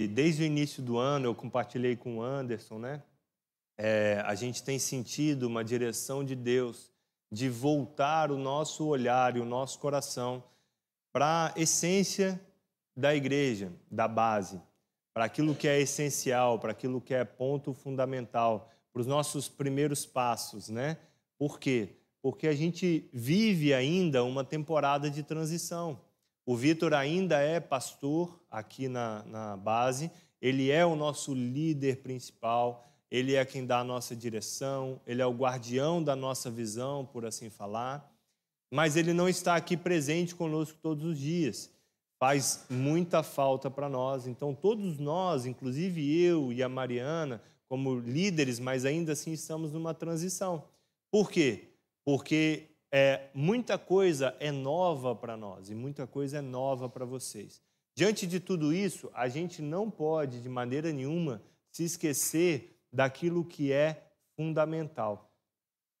E desde o início do ano, eu compartilhei com o Anderson, né? É, a gente tem sentido uma direção de Deus de voltar o nosso olhar e o nosso coração para a essência da igreja, da base, para aquilo que é essencial, para aquilo que é ponto fundamental, para os nossos primeiros passos, né? Por quê? Porque a gente vive ainda uma temporada de transição. O Vitor ainda é pastor aqui na, na base, ele é o nosso líder principal, ele é quem dá a nossa direção, ele é o guardião da nossa visão, por assim falar, mas ele não está aqui presente conosco todos os dias. Faz muita falta para nós. Então, todos nós, inclusive eu e a Mariana, como líderes, mas ainda assim estamos numa transição. Por quê? Porque é, muita coisa é nova para nós e muita coisa é nova para vocês. Diante de tudo isso, a gente não pode, de maneira nenhuma, se esquecer daquilo que é fundamental.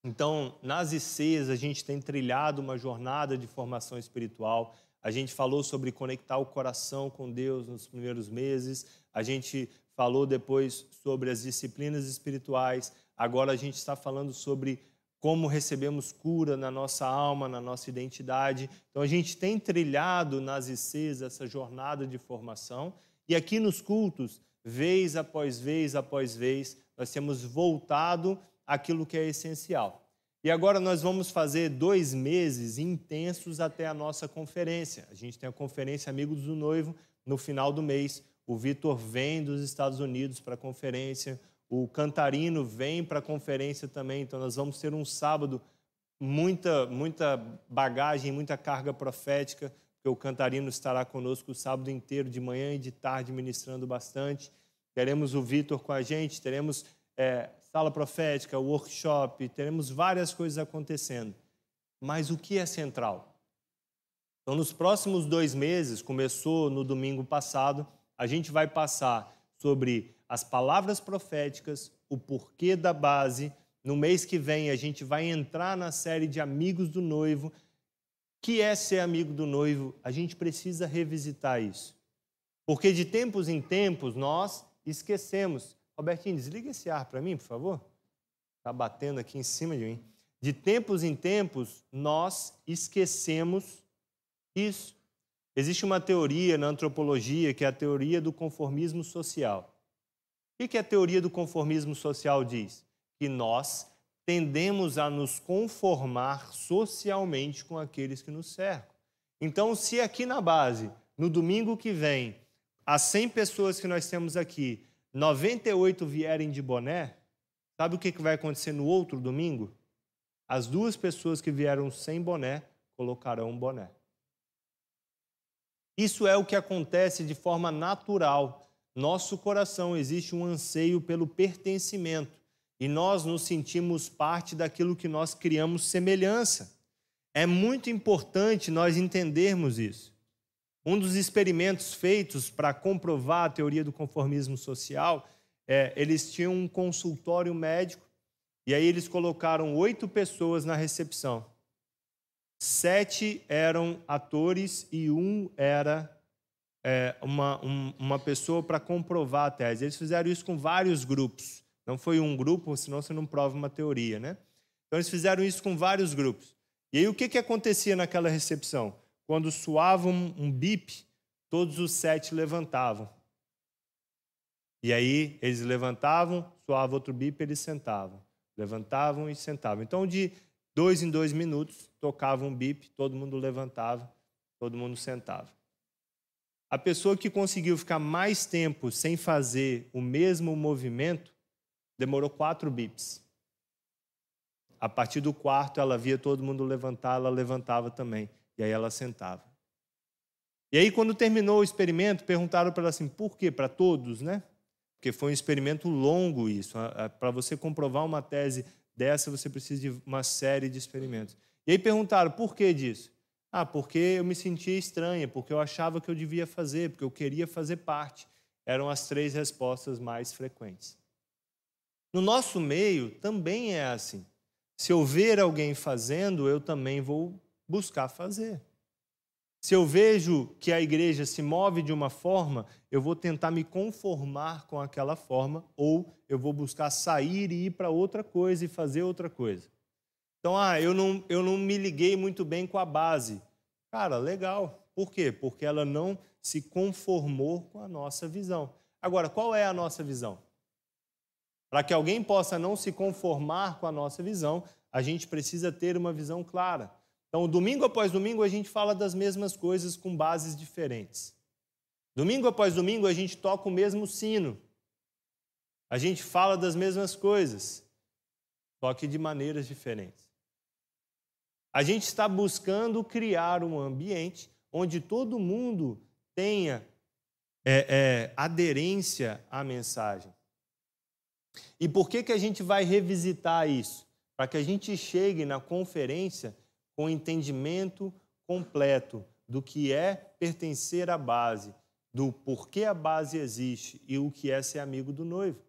Então, nas ICs, a gente tem trilhado uma jornada de formação espiritual. A gente falou sobre conectar o coração com Deus nos primeiros meses. A gente falou depois sobre as disciplinas espirituais. Agora a gente está falando sobre como recebemos cura na nossa alma, na nossa identidade. Então a gente tem trilhado nas ICs essa jornada de formação e aqui nos cultos, vez após vez após vez, nós temos voltado àquilo que é essencial. E agora nós vamos fazer dois meses intensos até a nossa conferência. A gente tem a conferência Amigos do Noivo no final do mês. O Vitor vem dos Estados Unidos para a conferência. O Cantarino vem para a conferência também, então nós vamos ter um sábado muita muita bagagem, muita carga profética, porque o Cantarino estará conosco o sábado inteiro, de manhã e de tarde, ministrando bastante. Teremos o Vitor com a gente, teremos é, sala profética, workshop, teremos várias coisas acontecendo. Mas o que é central? Então, nos próximos dois meses, começou no domingo passado, a gente vai passar sobre as palavras proféticas, o porquê da base. No mês que vem, a gente vai entrar na série de Amigos do Noivo. Que é ser amigo do noivo? A gente precisa revisitar isso. Porque de tempos em tempos nós esquecemos. Robertinho, desliga esse ar para mim, por favor. Está batendo aqui em cima de mim. De tempos em tempos nós esquecemos isso. Existe uma teoria na antropologia que é a teoria do conformismo social. O que a teoria do conformismo social diz? Que nós tendemos a nos conformar socialmente com aqueles que nos cercam. Então, se aqui na base, no domingo que vem, as 100 pessoas que nós temos aqui, 98 vierem de boné, sabe o que vai acontecer no outro domingo? As duas pessoas que vieram sem boné colocarão um boné. Isso é o que acontece de forma natural nosso coração existe um anseio pelo pertencimento e nós nos sentimos parte daquilo que nós criamos semelhança. É muito importante nós entendermos isso. Um dos experimentos feitos para comprovar a teoria do conformismo social, é, eles tinham um consultório médico e aí eles colocaram oito pessoas na recepção. Sete eram atores e um era é, uma, um, uma pessoa para comprovar a tese. Eles fizeram isso com vários grupos. Não foi um grupo, senão você não prova uma teoria, né? Então eles fizeram isso com vários grupos. E aí o que, que acontecia naquela recepção? Quando soava um, um bip, todos os sete levantavam. E aí eles levantavam, soava outro bip, eles sentavam. Levantavam e sentavam. Então, de dois em dois minutos, tocava um bip, todo mundo levantava, todo mundo sentava. A pessoa que conseguiu ficar mais tempo sem fazer o mesmo movimento demorou quatro bips. A partir do quarto, ela via todo mundo levantar, ela levantava também. E aí ela sentava. E aí, quando terminou o experimento, perguntaram para ela assim: por quê? Para todos, né? Porque foi um experimento longo isso. Para você comprovar uma tese dessa, você precisa de uma série de experimentos. E aí perguntaram: por que disso? Ah, porque eu me sentia estranha, porque eu achava que eu devia fazer, porque eu queria fazer parte. Eram as três respostas mais frequentes. No nosso meio também é assim. Se eu ver alguém fazendo, eu também vou buscar fazer. Se eu vejo que a igreja se move de uma forma, eu vou tentar me conformar com aquela forma, ou eu vou buscar sair e ir para outra coisa e fazer outra coisa. Então, ah, eu não, eu não me liguei muito bem com a base. Cara, legal. Por quê? Porque ela não se conformou com a nossa visão. Agora, qual é a nossa visão? Para que alguém possa não se conformar com a nossa visão, a gente precisa ter uma visão clara. Então, domingo após domingo, a gente fala das mesmas coisas com bases diferentes. Domingo após domingo, a gente toca o mesmo sino. A gente fala das mesmas coisas, só que de maneiras diferentes. A gente está buscando criar um ambiente onde todo mundo tenha é, é, aderência à mensagem. E por que, que a gente vai revisitar isso? Para que a gente chegue na conferência com entendimento completo do que é pertencer à base, do porquê a base existe e o que é ser amigo do noivo.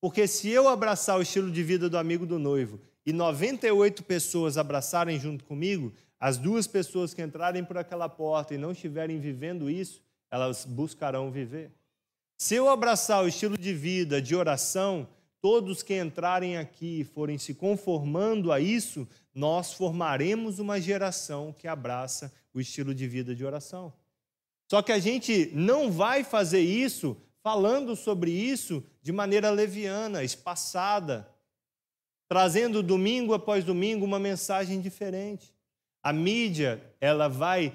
Porque se eu abraçar o estilo de vida do amigo do noivo e 98 pessoas abraçarem junto comigo, as duas pessoas que entrarem por aquela porta e não estiverem vivendo isso, elas buscarão viver. Se eu abraçar o estilo de vida de oração, todos que entrarem aqui e forem se conformando a isso, nós formaremos uma geração que abraça o estilo de vida de oração. Só que a gente não vai fazer isso falando sobre isso de maneira leviana, espaçada, trazendo domingo após domingo uma mensagem diferente. A mídia, ela vai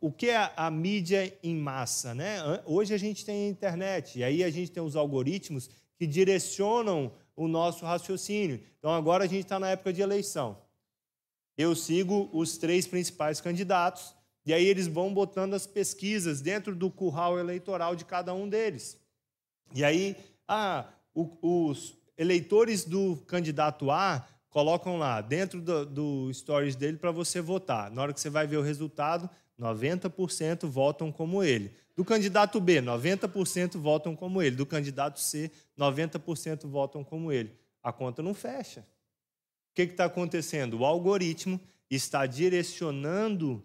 o que é a mídia em massa, né? Hoje a gente tem a internet e aí a gente tem os algoritmos que direcionam o nosso raciocínio. Então agora a gente está na época de eleição. Eu sigo os três principais candidatos e aí eles vão botando as pesquisas dentro do curral eleitoral de cada um deles. E aí, ah, o, os eleitores do candidato A colocam lá dentro do, do stories dele para você votar. Na hora que você vai ver o resultado, 90% votam como ele. Do candidato B, 90% votam como ele. Do candidato C, 90% votam como ele. A conta não fecha. O que está acontecendo? O algoritmo está direcionando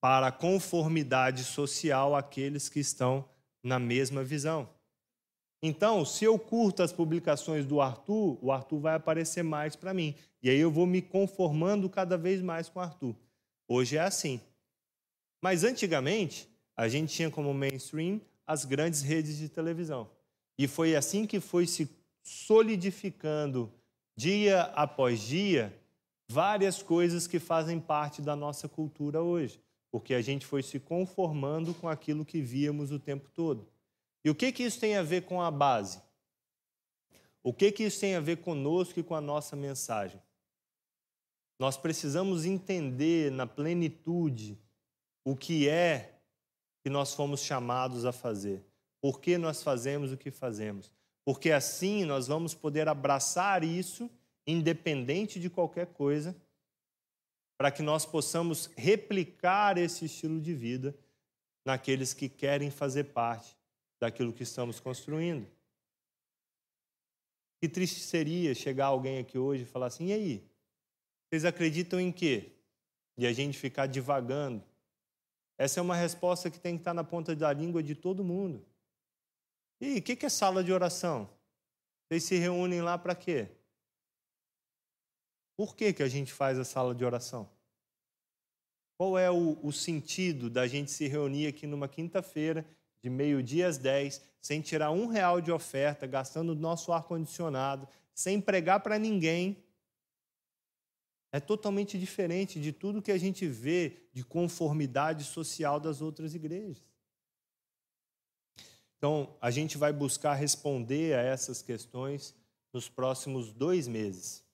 para a conformidade social aqueles que estão na mesma visão. Então, se eu curto as publicações do Arthur, o Arthur vai aparecer mais para mim. E aí eu vou me conformando cada vez mais com o Arthur. Hoje é assim. Mas antigamente, a gente tinha como mainstream as grandes redes de televisão. E foi assim que foi se solidificando dia após dia várias coisas que fazem parte da nossa cultura hoje, porque a gente foi se conformando com aquilo que víamos o tempo todo. E o que que isso tem a ver com a base? O que que isso tem a ver conosco e com a nossa mensagem? Nós precisamos entender na plenitude o que é que nós fomos chamados a fazer, por que nós fazemos o que fazemos. Porque assim nós vamos poder abraçar isso, independente de qualquer coisa, para que nós possamos replicar esse estilo de vida naqueles que querem fazer parte daquilo que estamos construindo. Que triste seria chegar alguém aqui hoje e falar assim: e aí? Vocês acreditam em quê? E a gente ficar divagando essa é uma resposta que tem que estar na ponta da língua de todo mundo. E o que é sala de oração? Vocês se reúnem lá para quê? Por que, que a gente faz a sala de oração? Qual é o, o sentido da gente se reunir aqui numa quinta-feira, de meio-dia às dez, sem tirar um real de oferta, gastando o nosso ar-condicionado, sem pregar para ninguém, é totalmente diferente de tudo que a gente vê de conformidade social das outras igrejas. Então, a gente vai buscar responder a essas questões nos próximos dois meses.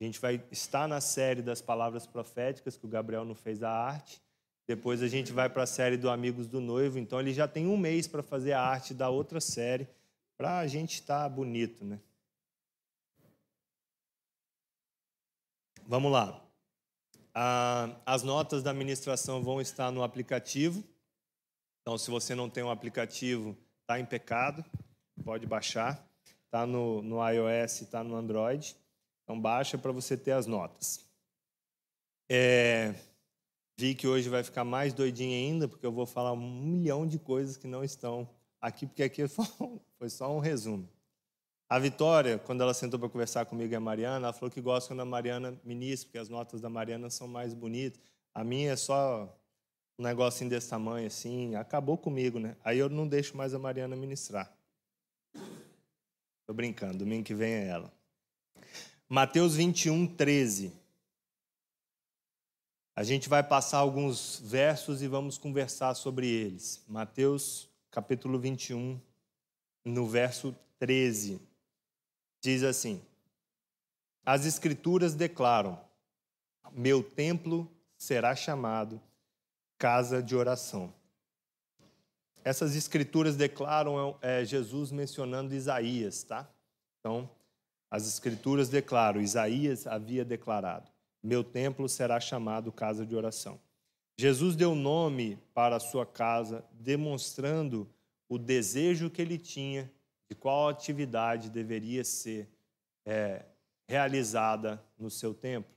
A gente vai estar na série das palavras proféticas, que o Gabriel não fez a arte. Depois a gente vai para a série do Amigos do Noivo. Então, ele já tem um mês para fazer a arte da outra série, para a gente estar bonito, né? Vamos lá. as notas da administração vão estar no aplicativo. Então, se você não tem um aplicativo, está em pecado, pode baixar. Está no, no iOS, está no Android. Então, baixa para você ter as notas. É, Vi que hoje vai ficar mais doidinho ainda, porque eu vou falar um milhão de coisas que não estão aqui, porque aqui foi só um resumo. A Vitória, quando ela sentou para conversar comigo e a Mariana, ela falou que gosta quando a Mariana ministra, porque as notas da Mariana são mais bonitas. A minha é só um negocinho desse tamanho, assim, acabou comigo, né? Aí eu não deixo mais a Mariana ministrar. Tô brincando, domingo que vem é ela. Mateus 21, 13. A gente vai passar alguns versos e vamos conversar sobre eles. Mateus, capítulo 21, no verso 13. Diz assim: As Escrituras declaram: Meu templo será chamado casa de oração. Essas escrituras declaram é, Jesus mencionando Isaías, tá? Então, as escrituras declaram, Isaías havia declarado: Meu templo será chamado casa de oração. Jesus deu nome para a sua casa, demonstrando o desejo que ele tinha de qual atividade deveria ser é, realizada no seu templo.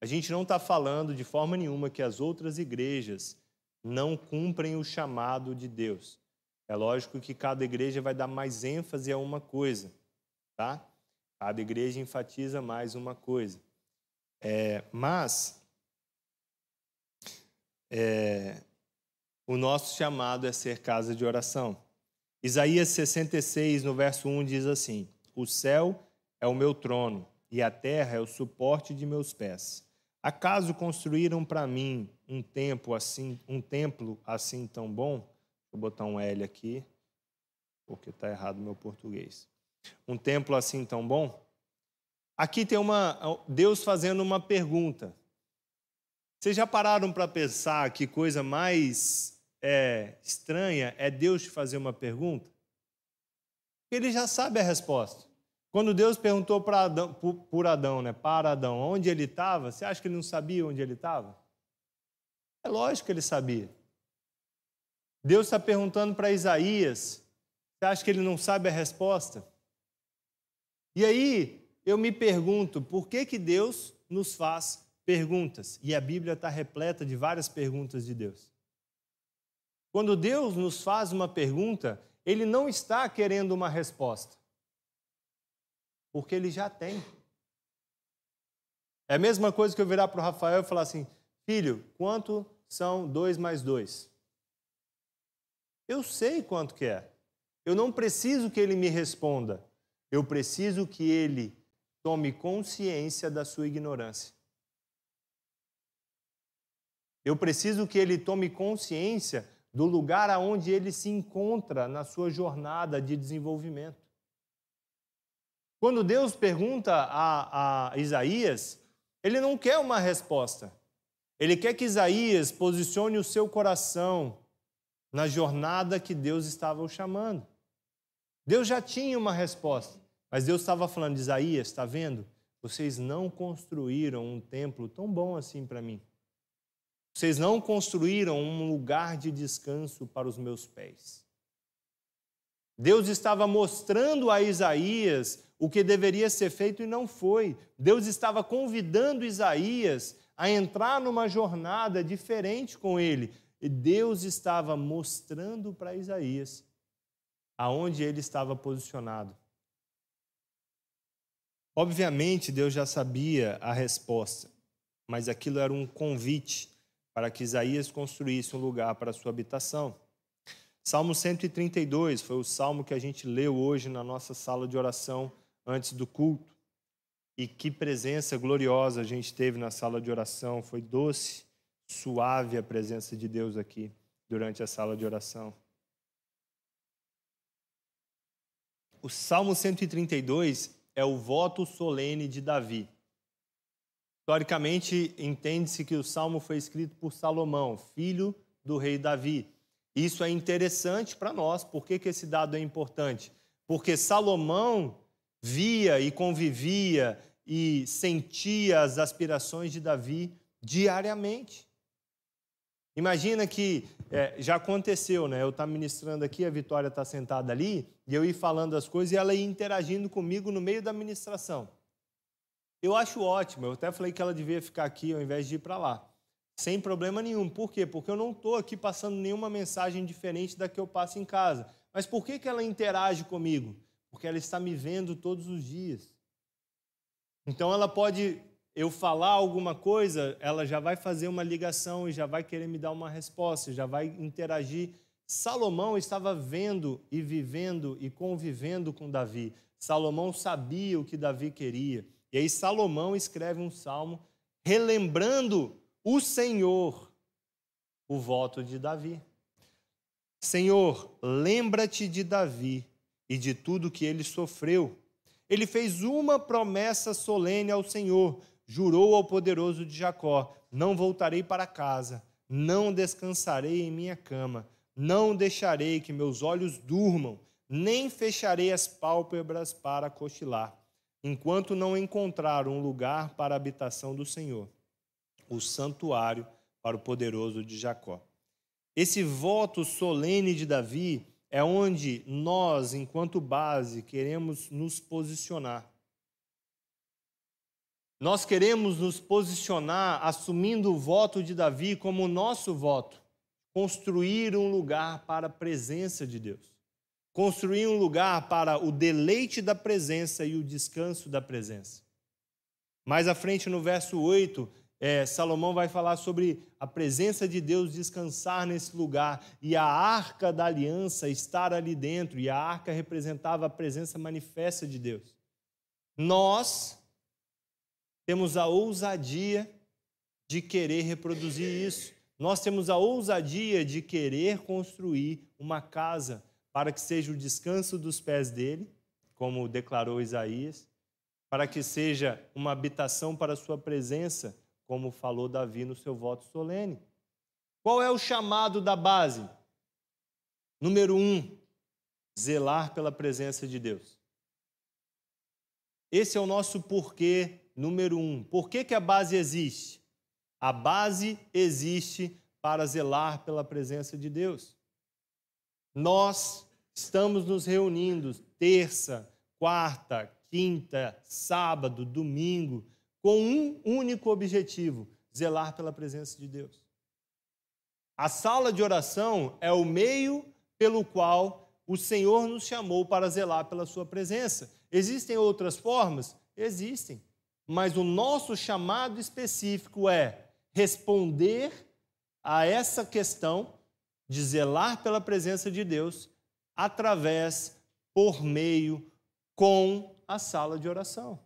A gente não está falando de forma nenhuma que as outras igrejas não cumprem o chamado de Deus. É lógico que cada igreja vai dar mais ênfase a uma coisa, tá? Cada igreja enfatiza mais uma coisa. É, mas é, o nosso chamado é ser casa de oração. Isaías 66, no verso 1, diz assim: O céu é o meu trono e a terra é o suporte de meus pés. Acaso construíram para mim um templo assim, um templo assim tão bom? Vou botar um L aqui, porque está errado o meu português. Um templo assim tão bom? Aqui tem uma Deus fazendo uma pergunta. Vocês já pararam para pensar que coisa mais é, estranha é Deus te fazer uma pergunta? Ele já sabe a resposta. Quando Deus perguntou para Adão, por Adão, né, para Adão, onde ele estava, você acha que ele não sabia onde ele estava? É lógico que ele sabia. Deus está perguntando para Isaías, você acha que ele não sabe a resposta? E aí eu me pergunto, por que, que Deus nos faz perguntas? E a Bíblia está repleta de várias perguntas de Deus. Quando Deus nos faz uma pergunta, Ele não está querendo uma resposta porque ele já tem. É a mesma coisa que eu virar para o Rafael e falar assim: filho, quanto são dois mais dois? Eu sei quanto que é. Eu não preciso que ele me responda. Eu preciso que ele tome consciência da sua ignorância. Eu preciso que ele tome consciência do lugar aonde ele se encontra na sua jornada de desenvolvimento. Quando Deus pergunta a, a Isaías, ele não quer uma resposta. Ele quer que Isaías posicione o seu coração na jornada que Deus estava o chamando. Deus já tinha uma resposta, mas Deus estava falando: Isaías, está vendo? Vocês não construíram um templo tão bom assim para mim. Vocês não construíram um lugar de descanso para os meus pés. Deus estava mostrando a Isaías o que deveria ser feito e não foi. Deus estava convidando Isaías a entrar numa jornada diferente com ele. E Deus estava mostrando para Isaías aonde ele estava posicionado. Obviamente, Deus já sabia a resposta, mas aquilo era um convite para que Isaías construísse um lugar para a sua habitação. Salmo 132 foi o salmo que a gente leu hoje na nossa sala de oração antes do culto. E que presença gloriosa a gente teve na sala de oração. Foi doce, suave a presença de Deus aqui durante a sala de oração. O Salmo 132 é o voto solene de Davi. Historicamente, entende-se que o salmo foi escrito por Salomão, filho do rei Davi. Isso é interessante para nós. Por que, que esse dado é importante? Porque Salomão via e convivia e sentia as aspirações de Davi diariamente. Imagina que é, já aconteceu, né? Eu estar tá ministrando aqui, a Vitória está sentada ali, e eu ir falando as coisas e ela ia interagindo comigo no meio da ministração. Eu acho ótimo, eu até falei que ela devia ficar aqui ao invés de ir para lá. sem problema nenhum. Por quê? Porque eu não estou aqui passando nenhuma mensagem diferente da que eu passo em casa. Mas por que, que ela interage comigo? Porque ela está me vendo todos os dias. Então ela pode, eu falar alguma coisa, ela já vai fazer uma ligação e já vai querer me dar uma resposta, já vai interagir. Salomão estava vendo e vivendo e convivendo com Davi. Salomão sabia o que Davi queria. E aí Salomão escreve um salmo relembrando o Senhor, o voto de Davi. Senhor, lembra-te de Davi e de tudo que ele sofreu. Ele fez uma promessa solene ao Senhor, jurou ao poderoso de Jacó: Não voltarei para casa, não descansarei em minha cama, não deixarei que meus olhos durmam, nem fecharei as pálpebras para cochilar, enquanto não encontrar um lugar para a habitação do Senhor o santuário para o poderoso de Jacó. Esse voto solene de Davi é onde nós, enquanto base, queremos nos posicionar. Nós queremos nos posicionar assumindo o voto de Davi como nosso voto, construir um lugar para a presença de Deus, construir um lugar para o deleite da presença e o descanso da presença. Mais à frente, no verso 8, é, Salomão vai falar sobre a presença de Deus descansar nesse lugar e a arca da aliança estar ali dentro, e a arca representava a presença manifesta de Deus. Nós temos a ousadia de querer reproduzir isso. Nós temos a ousadia de querer construir uma casa para que seja o descanso dos pés dele, como declarou Isaías, para que seja uma habitação para a sua presença como falou Davi no seu voto solene. Qual é o chamado da base? Número um, zelar pela presença de Deus. Esse é o nosso porquê número um. Por que, que a base existe? A base existe para zelar pela presença de Deus. Nós estamos nos reunindo terça, quarta, quinta, sábado, domingo com um único objetivo: zelar pela presença de Deus. A sala de oração é o meio pelo qual o Senhor nos chamou para zelar pela Sua presença. Existem outras formas? Existem. Mas o nosso chamado específico é responder a essa questão de zelar pela presença de Deus através, por meio, com a sala de oração.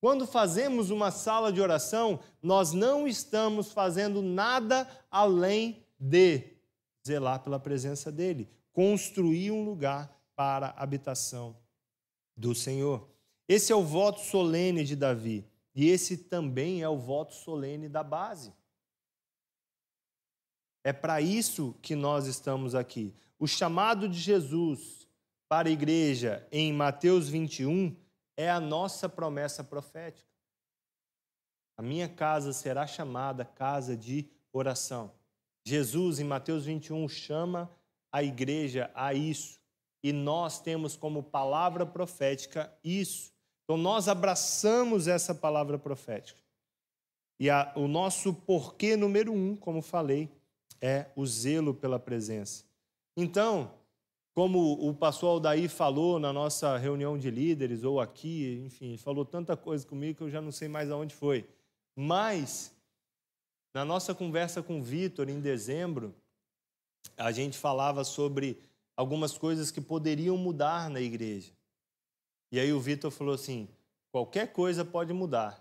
Quando fazemos uma sala de oração, nós não estamos fazendo nada além de zelar pela presença dele, construir um lugar para a habitação do Senhor. Esse é o voto solene de Davi, e esse também é o voto solene da base. É para isso que nós estamos aqui. O chamado de Jesus para a igreja em Mateus 21 é a nossa promessa profética. A minha casa será chamada casa de oração. Jesus, em Mateus 21, chama a igreja a isso. E nós temos como palavra profética isso. Então, nós abraçamos essa palavra profética. E a, o nosso porquê número um, como falei, é o zelo pela presença. Então, como o pastor Aldair falou na nossa reunião de líderes, ou aqui, enfim, falou tanta coisa comigo que eu já não sei mais aonde foi. Mas, na nossa conversa com o Vitor, em dezembro, a gente falava sobre algumas coisas que poderiam mudar na igreja. E aí o Vitor falou assim: qualquer coisa pode mudar,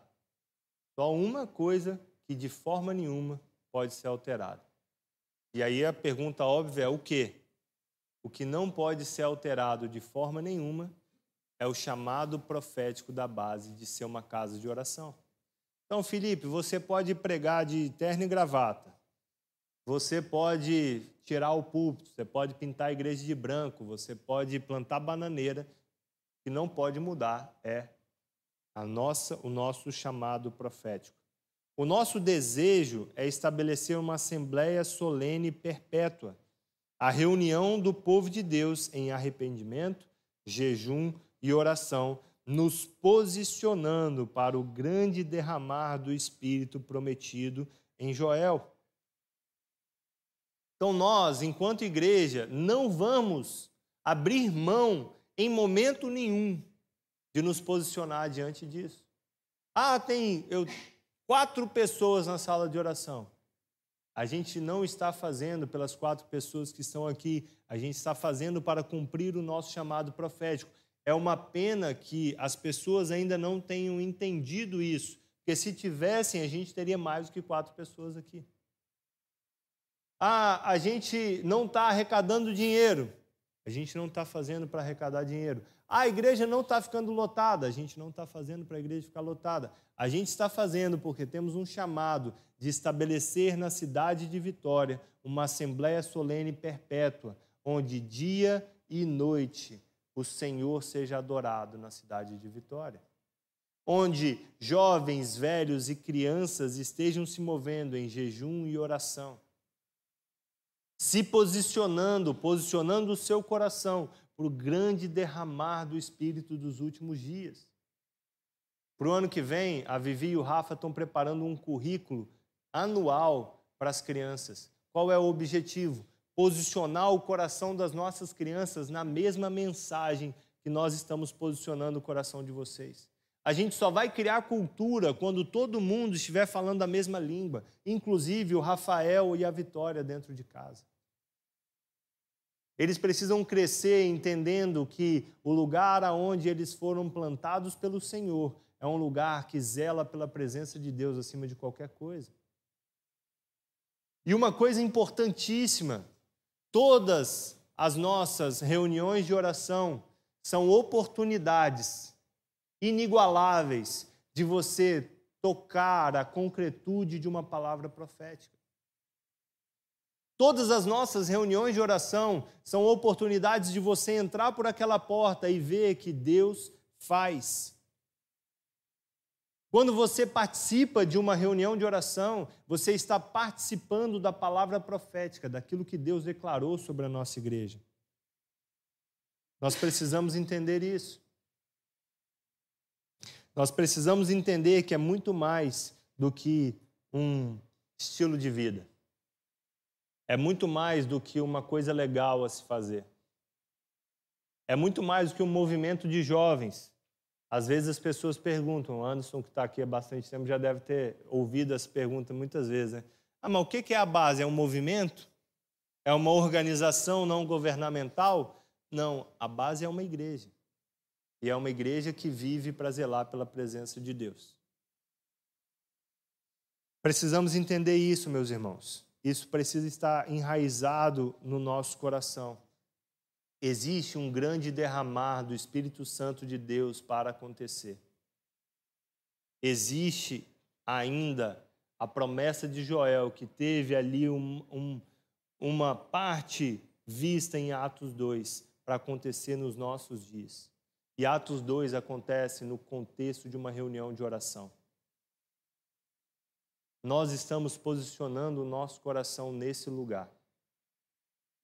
só uma coisa que de forma nenhuma pode ser alterada. E aí a pergunta óbvia é: o quê? O que não pode ser alterado de forma nenhuma é o chamado profético da base de ser uma casa de oração. Então, Felipe, você pode pregar de terno e gravata. Você pode tirar o púlpito, você pode pintar a igreja de branco, você pode plantar bananeira. Que não pode mudar é a nossa, o nosso chamado profético. O nosso desejo é estabelecer uma assembleia solene perpétua a reunião do povo de Deus em arrependimento, jejum e oração, nos posicionando para o grande derramar do Espírito prometido em Joel. Então, nós, enquanto igreja, não vamos abrir mão em momento nenhum de nos posicionar diante disso. Ah, tem eu, quatro pessoas na sala de oração. A gente não está fazendo pelas quatro pessoas que estão aqui, a gente está fazendo para cumprir o nosso chamado profético. É uma pena que as pessoas ainda não tenham entendido isso, porque se tivessem, a gente teria mais do que quatro pessoas aqui. Ah, a gente não está arrecadando dinheiro. A gente não está fazendo para arrecadar dinheiro. A igreja não está ficando lotada. A gente não está fazendo para a igreja ficar lotada. A gente está fazendo porque temos um chamado de estabelecer na cidade de Vitória uma assembleia solene perpétua, onde dia e noite o Senhor seja adorado na cidade de Vitória. Onde jovens, velhos e crianças estejam se movendo em jejum e oração. Se posicionando, posicionando o seu coração para o grande derramar do Espírito dos últimos dias. Para o ano que vem, a Vivi e o Rafa estão preparando um currículo anual para as crianças. Qual é o objetivo? posicionar o coração das nossas crianças na mesma mensagem que nós estamos posicionando o coração de vocês. A gente só vai criar cultura quando todo mundo estiver falando a mesma língua, inclusive o Rafael e a Vitória dentro de casa. Eles precisam crescer entendendo que o lugar aonde eles foram plantados pelo Senhor é um lugar que zela pela presença de Deus acima de qualquer coisa. E uma coisa importantíssima Todas as nossas reuniões de oração são oportunidades inigualáveis de você tocar a concretude de uma palavra profética. Todas as nossas reuniões de oração são oportunidades de você entrar por aquela porta e ver que Deus faz. Quando você participa de uma reunião de oração, você está participando da palavra profética, daquilo que Deus declarou sobre a nossa igreja. Nós precisamos entender isso. Nós precisamos entender que é muito mais do que um estilo de vida. É muito mais do que uma coisa legal a se fazer. É muito mais do que um movimento de jovens às vezes as pessoas perguntam, Anderson, que está aqui há bastante tempo, já deve ter ouvido essa pergunta muitas vezes, né? Ah, mas o que é a base? É um movimento? É uma organização não governamental? Não, a base é uma igreja. E é uma igreja que vive para zelar pela presença de Deus. Precisamos entender isso, meus irmãos. Isso precisa estar enraizado no nosso coração existe um grande derramar do Espírito Santo de Deus para acontecer. Existe ainda a promessa de Joel, que teve ali um, um, uma parte vista em Atos 2 para acontecer nos nossos dias. E Atos 2 acontece no contexto de uma reunião de oração. Nós estamos posicionando o nosso coração nesse lugar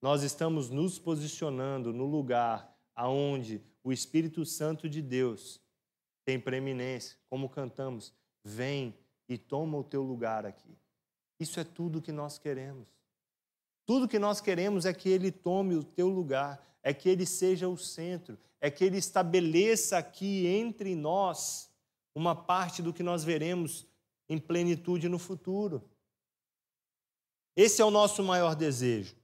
nós estamos nos posicionando no lugar aonde o Espírito Santo de Deus tem preeminência, como cantamos, vem e toma o teu lugar aqui. Isso é tudo que nós queremos. Tudo que nós queremos é que ele tome o teu lugar, é que ele seja o centro, é que ele estabeleça aqui entre nós uma parte do que nós veremos em plenitude no futuro. Esse é o nosso maior desejo.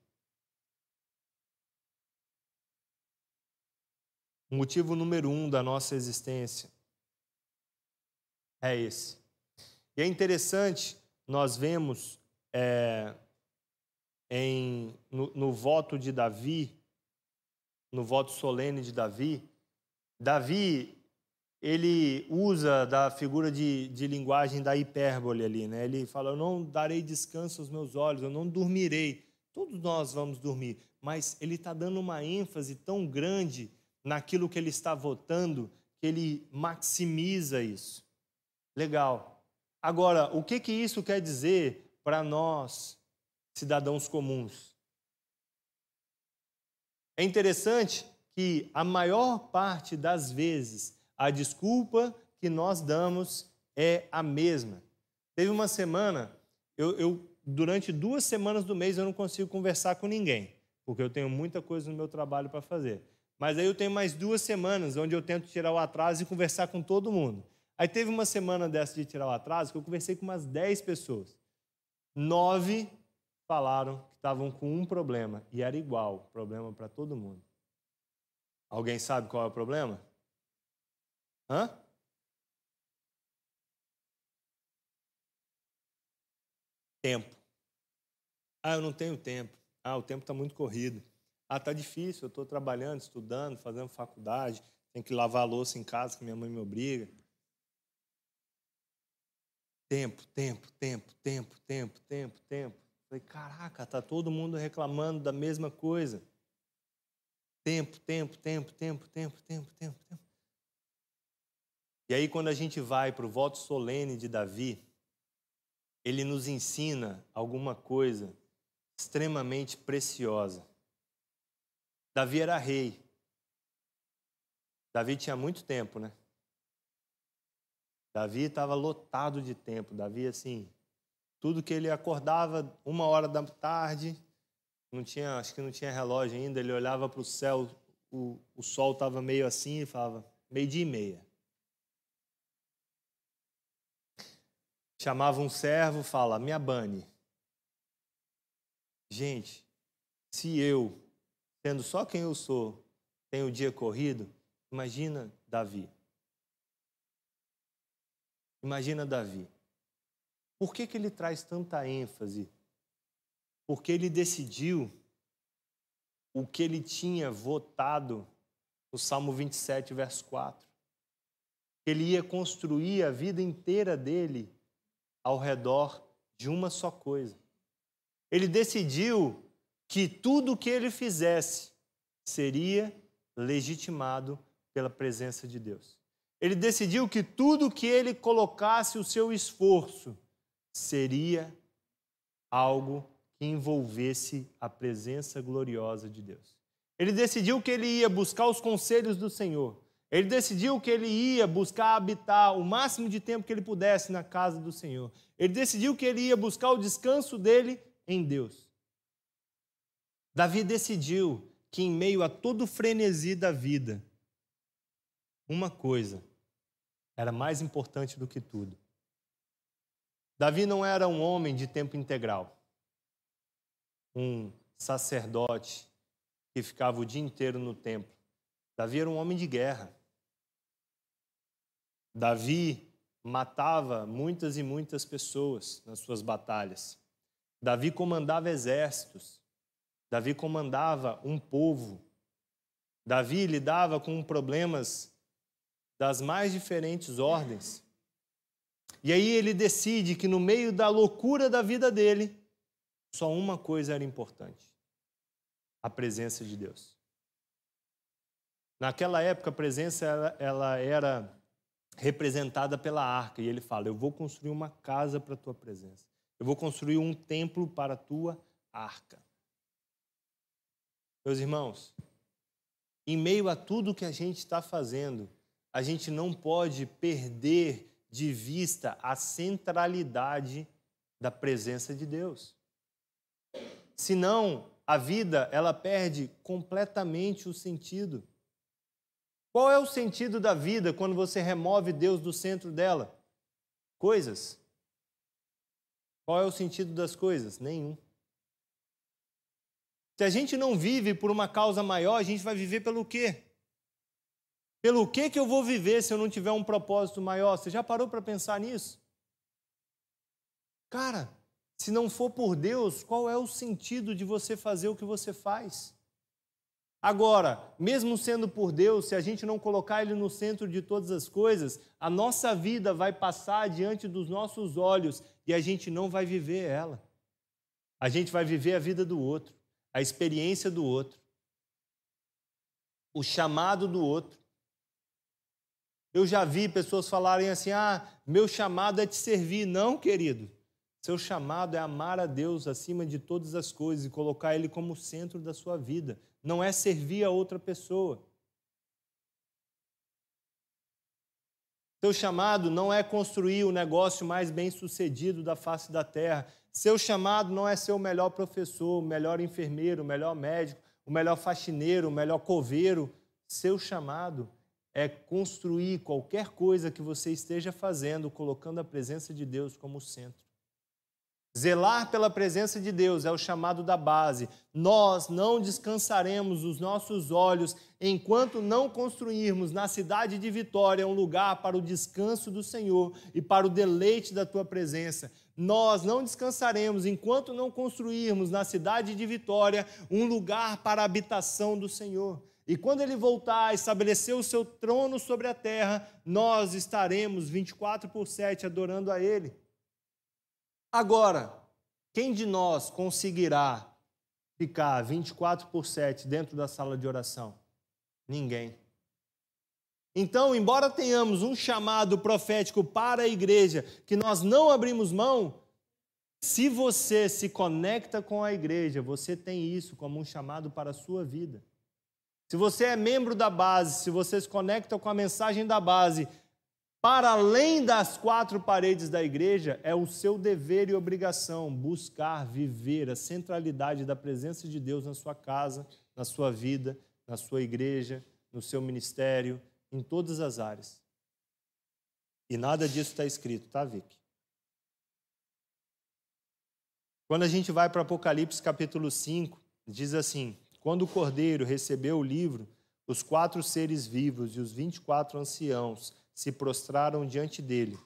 O motivo número um da nossa existência é esse. E é interessante, nós vemos é, em, no, no voto de Davi, no voto solene de Davi, Davi ele usa da figura de, de linguagem da hipérbole ali, né? Ele fala: Eu não darei descanso aos meus olhos, eu não dormirei. Todos nós vamos dormir, mas ele está dando uma ênfase tão grande naquilo que ele está votando, que ele maximiza isso. Legal. Agora, o que, que isso quer dizer para nós, cidadãos comuns? É interessante que a maior parte das vezes a desculpa que nós damos é a mesma. Teve uma semana eu, eu, durante duas semanas do mês eu não consigo conversar com ninguém, porque eu tenho muita coisa no meu trabalho para fazer. Mas aí eu tenho mais duas semanas onde eu tento tirar o atraso e conversar com todo mundo. Aí teve uma semana dessa de tirar o atraso que eu conversei com umas 10 pessoas. Nove falaram que estavam com um problema e era igual, problema para todo mundo. Alguém sabe qual é o problema? Hã? Tempo. Ah, eu não tenho tempo. Ah, o tempo está muito corrido. Ah, está difícil, eu estou trabalhando, estudando, fazendo faculdade, tenho que lavar a louça em casa que minha mãe me obriga. Tempo, tempo, tempo, tempo, tempo, tempo, tempo. Falei, caraca, tá todo mundo reclamando da mesma coisa. Tempo, tempo, tempo, tempo, tempo, tempo, tempo, tempo. E aí, quando a gente vai para o voto solene de Davi, ele nos ensina alguma coisa extremamente preciosa. Davi era rei. Davi tinha muito tempo, né? Davi estava lotado de tempo. Davi, assim, tudo que ele acordava, uma hora da tarde, não tinha, acho que não tinha relógio ainda, ele olhava para o céu, o, o sol estava meio assim e falava, meio dia e meia. Chamava um servo, fala, me abane. Gente, se eu, sendo só quem eu sou, tenho o dia corrido, imagina Davi. Imagina Davi. Por que, que ele traz tanta ênfase? Porque ele decidiu o que ele tinha votado no Salmo 27, verso 4. Ele ia construir a vida inteira dele ao redor de uma só coisa. Ele decidiu que tudo o que ele fizesse seria legitimado pela presença de Deus. Ele decidiu que tudo que ele colocasse o seu esforço seria algo que envolvesse a presença gloriosa de Deus. Ele decidiu que ele ia buscar os conselhos do Senhor. Ele decidiu que ele ia buscar habitar o máximo de tempo que ele pudesse na casa do Senhor. Ele decidiu que ele ia buscar o descanso dele em Deus. Davi decidiu que, em meio a todo o frenesi da vida, uma coisa era mais importante do que tudo. Davi não era um homem de tempo integral, um sacerdote que ficava o dia inteiro no templo. Davi era um homem de guerra. Davi matava muitas e muitas pessoas nas suas batalhas. Davi comandava exércitos. Davi comandava um povo. Davi lidava com problemas das mais diferentes ordens. E aí ele decide que no meio da loucura da vida dele, só uma coisa era importante: a presença de Deus. Naquela época, a presença ela, ela era representada pela arca. E ele fala: Eu vou construir uma casa para a tua presença. Eu vou construir um templo para a tua arca. Meus irmãos, em meio a tudo que a gente está fazendo, a gente não pode perder de vista a centralidade da presença de Deus. Senão, a vida ela perde completamente o sentido. Qual é o sentido da vida quando você remove Deus do centro dela? Coisas. Qual é o sentido das coisas? Nenhum. Se a gente não vive por uma causa maior, a gente vai viver pelo quê? Pelo que que eu vou viver se eu não tiver um propósito maior? Você já parou para pensar nisso? Cara, se não for por Deus, qual é o sentido de você fazer o que você faz? Agora, mesmo sendo por Deus, se a gente não colocar Ele no centro de todas as coisas, a nossa vida vai passar diante dos nossos olhos e a gente não vai viver ela. A gente vai viver a vida do outro, a experiência do outro, o chamado do outro. Eu já vi pessoas falarem assim: ah, meu chamado é te servir. Não, querido. Seu chamado é amar a Deus acima de todas as coisas e colocar Ele como centro da sua vida não é servir a outra pessoa. Seu chamado não é construir o negócio mais bem sucedido da face da terra. Seu chamado não é ser o melhor professor, o melhor enfermeiro, o melhor médico, o melhor faxineiro, o melhor coveiro. Seu chamado é construir qualquer coisa que você esteja fazendo, colocando a presença de Deus como centro. Zelar pela presença de Deus é o chamado da base. Nós não descansaremos os nossos olhos enquanto não construirmos na cidade de Vitória um lugar para o descanso do Senhor e para o deleite da tua presença. Nós não descansaremos enquanto não construirmos na cidade de Vitória um lugar para a habitação do Senhor. E quando ele voltar a estabelecer o seu trono sobre a terra, nós estaremos 24 por 7 adorando a ele. Agora, quem de nós conseguirá ficar 24 por 7 dentro da sala de oração? Ninguém. Então, embora tenhamos um chamado profético para a igreja, que nós não abrimos mão, se você se conecta com a igreja, você tem isso como um chamado para a sua vida. Se você é membro da base, se você se conecta com a mensagem da base, para além das quatro paredes da igreja, é o seu dever e obrigação buscar viver a centralidade da presença de Deus na sua casa, na sua vida, na sua igreja, no seu ministério, em todas as áreas. E nada disso está escrito, tá, Vic? Quando a gente vai para Apocalipse capítulo 5, diz assim: Quando o cordeiro recebeu o livro, os quatro seres vivos e os vinte e quatro anciãos se prostraram diante dele.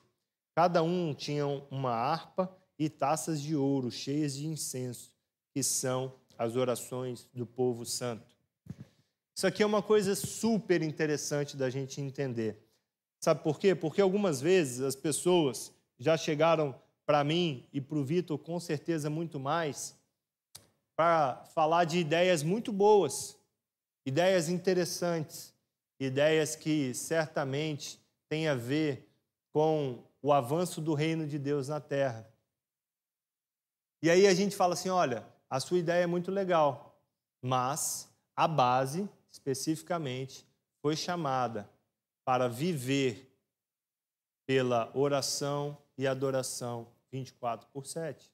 Cada um tinha uma harpa e taças de ouro cheias de incenso, que são as orações do povo santo. Isso aqui é uma coisa super interessante da gente entender. Sabe por quê? Porque algumas vezes as pessoas já chegaram para mim e para o Vitor, com certeza muito mais, para falar de ideias muito boas, ideias interessantes, ideias que certamente tem a ver com o avanço do reino de Deus na terra. E aí a gente fala assim: olha, a sua ideia é muito legal, mas a base, especificamente, foi chamada para viver pela oração e adoração 24 por 7.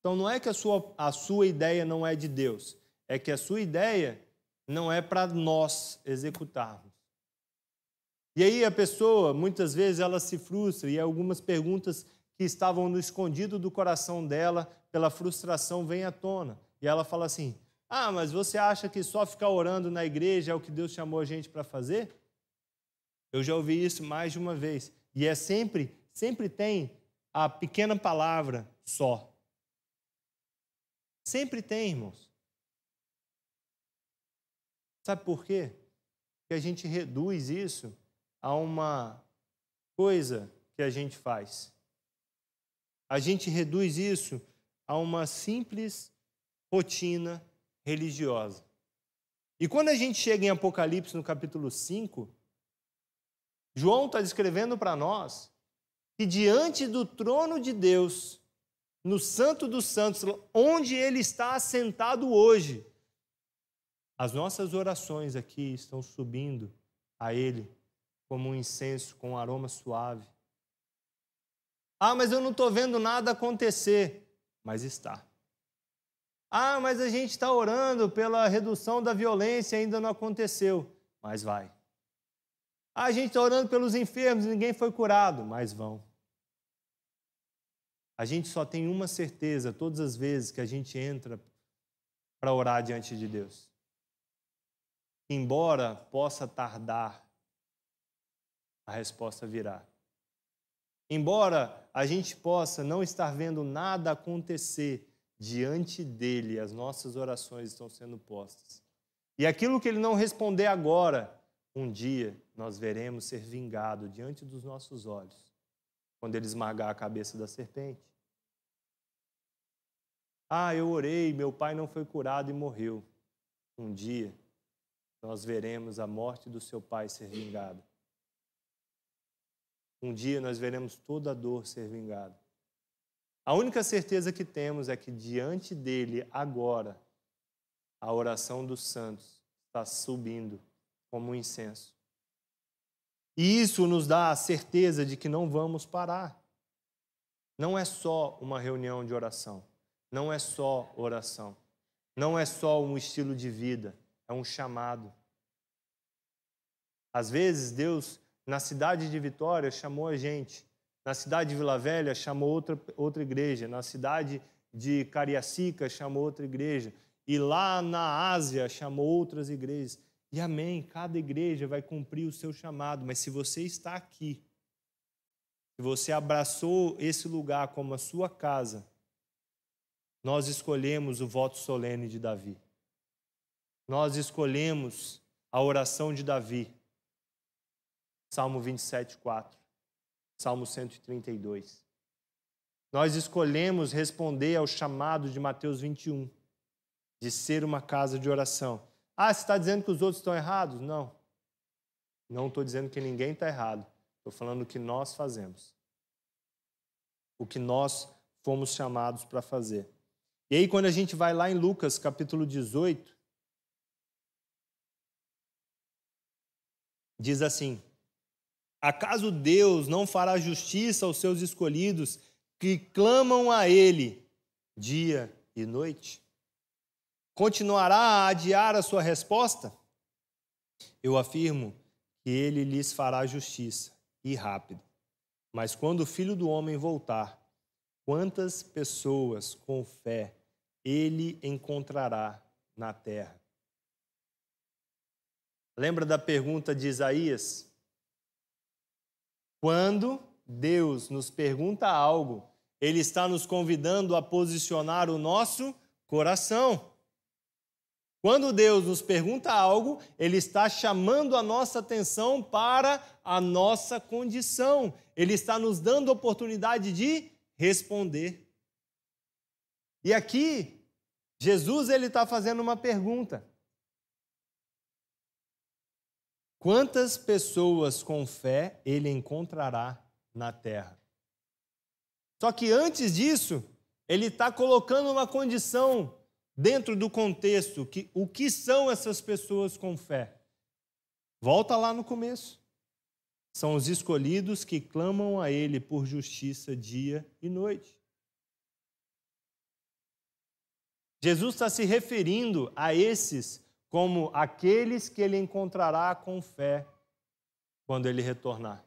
Então não é que a sua, a sua ideia não é de Deus, é que a sua ideia não é para nós executarmos. E aí a pessoa, muitas vezes, ela se frustra e algumas perguntas que estavam no escondido do coração dela, pela frustração, vêm à tona. E ela fala assim: Ah, mas você acha que só ficar orando na igreja é o que Deus chamou a gente para fazer? Eu já ouvi isso mais de uma vez. E é sempre, sempre tem a pequena palavra só. Sempre tem, irmãos. Sabe por quê? Porque a gente reduz isso a uma coisa que a gente faz. A gente reduz isso a uma simples rotina religiosa. E quando a gente chega em Apocalipse, no capítulo 5, João está descrevendo para nós que diante do trono de Deus, no Santo dos Santos, onde ele está assentado hoje, as nossas orações aqui estão subindo a ele como um incenso com um aroma suave. Ah, mas eu não estou vendo nada acontecer. Mas está. Ah, mas a gente está orando pela redução da violência, ainda não aconteceu. Mas vai. Ah, a gente está orando pelos enfermos, ninguém foi curado. Mas vão. A gente só tem uma certeza todas as vezes que a gente entra para orar diante de Deus. Embora possa tardar, a resposta virá. Embora a gente possa não estar vendo nada acontecer diante dele, as nossas orações estão sendo postas. E aquilo que ele não responder agora, um dia nós veremos ser vingado diante dos nossos olhos, quando ele esmagar a cabeça da serpente. Ah, eu orei, meu pai não foi curado e morreu. Um dia nós veremos a morte do seu pai ser vingada. Um dia nós veremos toda a dor ser vingada. A única certeza que temos é que diante dele, agora, a oração dos santos está subindo como um incenso. E isso nos dá a certeza de que não vamos parar. não é só uma reunião de oração, não é só oração, não é só um estilo de vida, é um chamado. Às vezes, Deus, na cidade de Vitória, chamou a gente, na cidade de Vila Velha, chamou outra, outra igreja, na cidade de Cariacica, chamou outra igreja, e lá na Ásia, chamou outras igrejas. E amém, cada igreja vai cumprir o seu chamado, mas se você está aqui, se você abraçou esse lugar como a sua casa, nós escolhemos o voto solene de Davi. Nós escolhemos a oração de Davi. Salmo 27, 4. Salmo 132. Nós escolhemos responder ao chamado de Mateus 21, de ser uma casa de oração. Ah, você está dizendo que os outros estão errados? Não. Não estou dizendo que ninguém está errado. Estou falando o que nós fazemos. O que nós fomos chamados para fazer. E aí, quando a gente vai lá em Lucas capítulo 18, diz assim: Acaso Deus não fará justiça aos seus escolhidos que clamam a Ele dia e noite? continuará a adiar a sua resposta? Eu afirmo que ele lhes fará justiça e rápido. Mas quando o filho do homem voltar, quantas pessoas com fé ele encontrará na terra? Lembra da pergunta de Isaías? Quando Deus nos pergunta algo, Ele está nos convidando a posicionar o nosso coração. Quando Deus nos pergunta algo, Ele está chamando a nossa atenção para a nossa condição. Ele está nos dando a oportunidade de responder. E aqui, Jesus ele está fazendo uma pergunta. Quantas pessoas com fé ele encontrará na terra? Só que antes disso, ele está colocando uma condição dentro do contexto, que, o que são essas pessoas com fé? Volta lá no começo. São os escolhidos que clamam a Ele por justiça dia e noite. Jesus está se referindo a esses como aqueles que ele encontrará com fé quando ele retornar.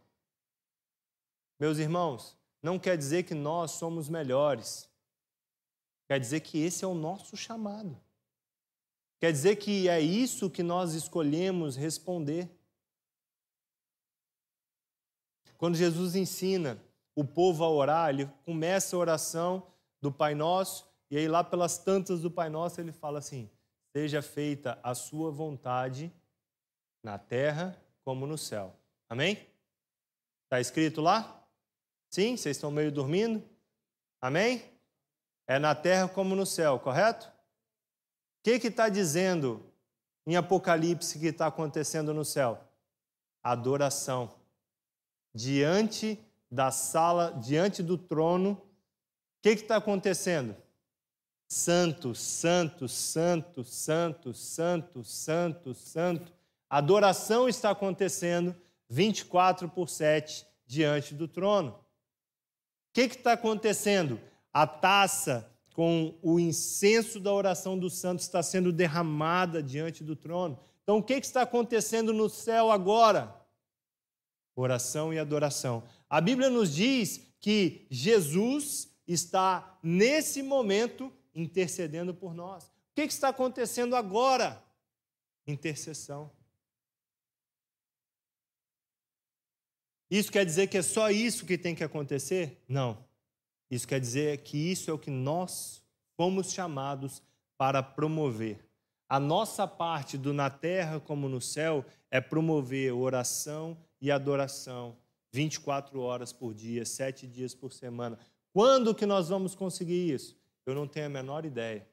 Meus irmãos, não quer dizer que nós somos melhores. Quer dizer que esse é o nosso chamado. Quer dizer que é isso que nós escolhemos responder. Quando Jesus ensina o povo a orar, ele começa a oração do Pai Nosso, e aí lá pelas tantas do Pai Nosso ele fala assim: Seja feita a sua vontade na terra como no céu. Amém? Está escrito lá? Sim? Vocês estão meio dormindo? Amém? É na terra como no céu, correto? O que está dizendo em Apocalipse que está acontecendo no céu? Adoração. Diante da sala, diante do trono, o que está acontecendo? Santo, santo, santo, santo, santo, santo, santo. Adoração está acontecendo 24 por 7 diante do trono. O que está acontecendo? A taça com o incenso da oração dos santos está sendo derramada diante do trono. Então, o que está acontecendo no céu agora? Oração e adoração. A Bíblia nos diz que Jesus está, nesse momento, intercedendo por nós. O que está acontecendo agora? Intercessão. Isso quer dizer que é só isso que tem que acontecer? Não. Isso quer dizer que isso é o que nós fomos chamados para promover. A nossa parte do na terra como no céu é promover oração e adoração 24 horas por dia, sete dias por semana. Quando que nós vamos conseguir isso? Eu não tenho a menor ideia.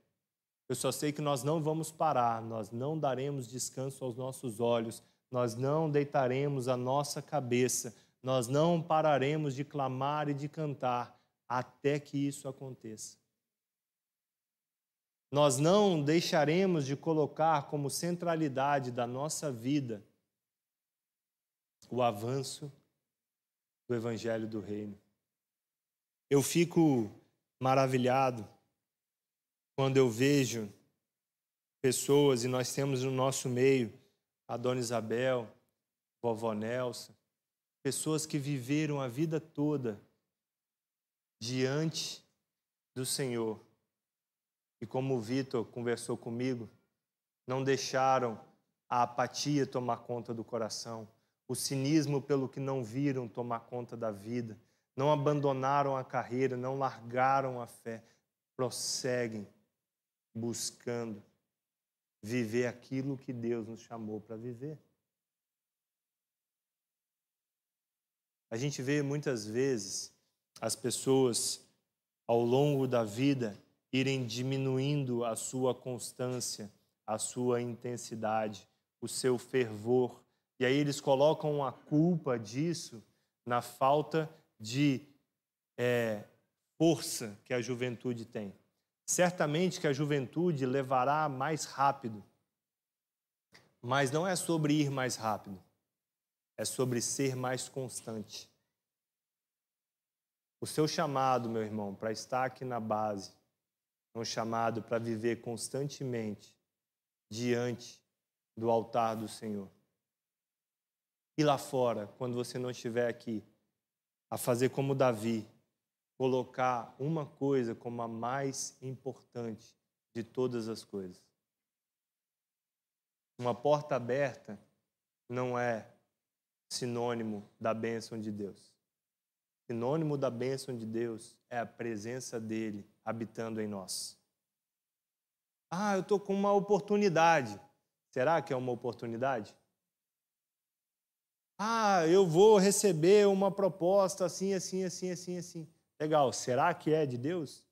Eu só sei que nós não vamos parar, nós não daremos descanso aos nossos olhos, nós não deitaremos a nossa cabeça, nós não pararemos de clamar e de cantar até que isso aconteça. Nós não deixaremos de colocar como centralidade da nossa vida o avanço do Evangelho do Reino. Eu fico maravilhado quando eu vejo pessoas, e nós temos no nosso meio a Dona Isabel, vovó Nelson, pessoas que viveram a vida toda diante do Senhor. E como o Vitor conversou comigo, não deixaram a apatia tomar conta do coração, o cinismo pelo que não viram tomar conta da vida, não abandonaram a carreira, não largaram a fé, prosseguem buscando viver aquilo que Deus nos chamou para viver. A gente vê muitas vezes as pessoas ao longo da vida irem diminuindo a sua constância, a sua intensidade, o seu fervor. E aí eles colocam a culpa disso na falta de é, força que a juventude tem. Certamente que a juventude levará mais rápido, mas não é sobre ir mais rápido, é sobre ser mais constante. O seu chamado, meu irmão, para estar aqui na base, é um chamado para viver constantemente diante do altar do Senhor. E lá fora, quando você não estiver aqui, a fazer como Davi, colocar uma coisa como a mais importante de todas as coisas. Uma porta aberta não é sinônimo da bênção de Deus. Sinônimo da bênção de Deus é a presença dele habitando em nós. Ah, eu estou com uma oportunidade. Será que é uma oportunidade? Ah, eu vou receber uma proposta assim, assim, assim, assim, assim. Legal, será que é de Deus?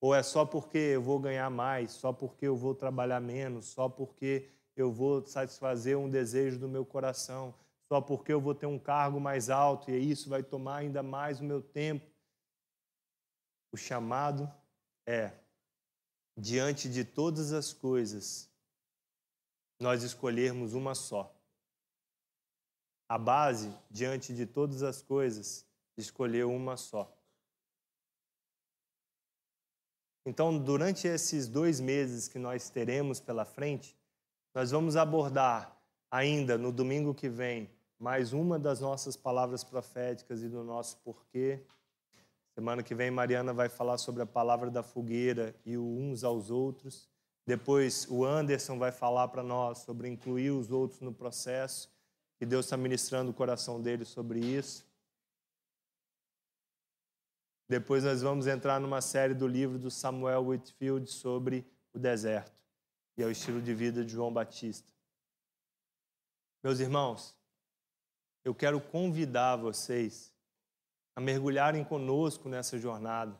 Ou é só porque eu vou ganhar mais, só porque eu vou trabalhar menos, só porque eu vou satisfazer um desejo do meu coração, só porque eu vou ter um cargo mais alto e isso vai tomar ainda mais o meu tempo? O chamado é, diante de todas as coisas, nós escolhermos uma só. A base, diante de todas as coisas, escolher uma só. Então, durante esses dois meses que nós teremos pela frente, nós vamos abordar ainda no domingo que vem mais uma das nossas palavras proféticas e do nosso porquê. Semana que vem, Mariana vai falar sobre a palavra da fogueira e o uns aos outros. Depois, o Anderson vai falar para nós sobre incluir os outros no processo. E Deus está ministrando o coração dele sobre isso. Depois nós vamos entrar numa série do livro do Samuel Whitfield sobre o deserto e é o estilo de vida de João Batista. Meus irmãos, eu quero convidar vocês a mergulharem conosco nessa jornada,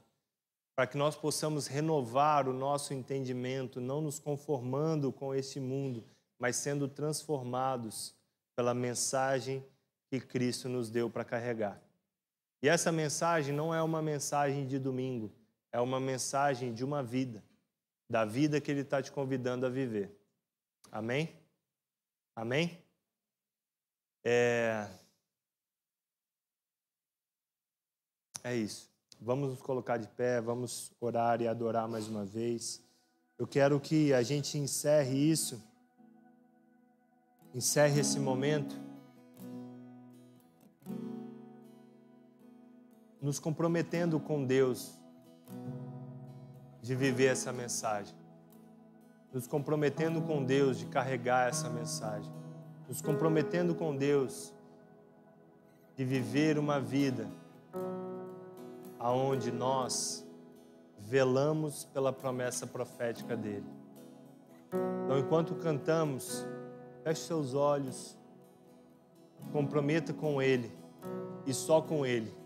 para que nós possamos renovar o nosso entendimento, não nos conformando com este mundo, mas sendo transformados pela mensagem que Cristo nos deu para carregar. E essa mensagem não é uma mensagem de domingo, é uma mensagem de uma vida, da vida que Ele está te convidando a viver. Amém? Amém? É... é isso. Vamos nos colocar de pé, vamos orar e adorar mais uma vez. Eu quero que a gente encerre isso, encerre esse momento nos comprometendo com Deus de viver essa mensagem, nos comprometendo com Deus de carregar essa mensagem, nos comprometendo com Deus de viver uma vida aonde nós velamos pela promessa profética dele. Então, enquanto cantamos, feche seus olhos, comprometa com ele e só com ele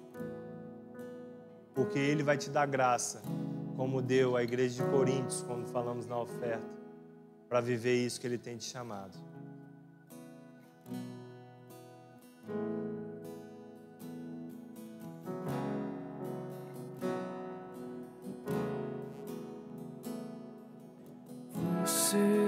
porque Ele vai te dar graça, como deu à igreja de Coríntios, quando falamos na oferta, para viver isso que Ele tem te chamado.